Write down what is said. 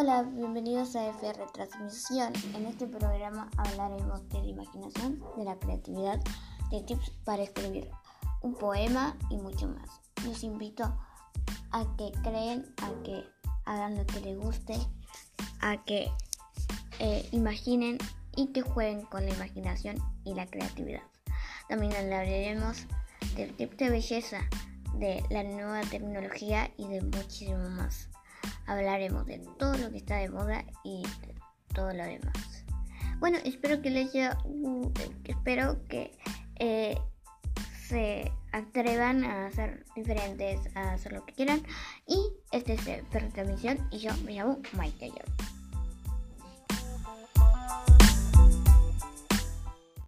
Hola, bienvenidos a FR Transmisión. En este programa hablaremos de la imaginación, de la creatividad, de tips para escribir un poema y mucho más. Les invito a que creen, a que hagan lo que les guste, a que eh, imaginen y que jueguen con la imaginación y la creatividad. También hablaremos del tip de belleza, de la nueva tecnología y de muchísimo más hablaremos de todo lo que está de moda y todo lo demás. Bueno, espero que les haya, espero que eh, se atrevan a ser diferentes, a hacer lo que quieran. Y este es Perro Transmisión y yo me llamo Mike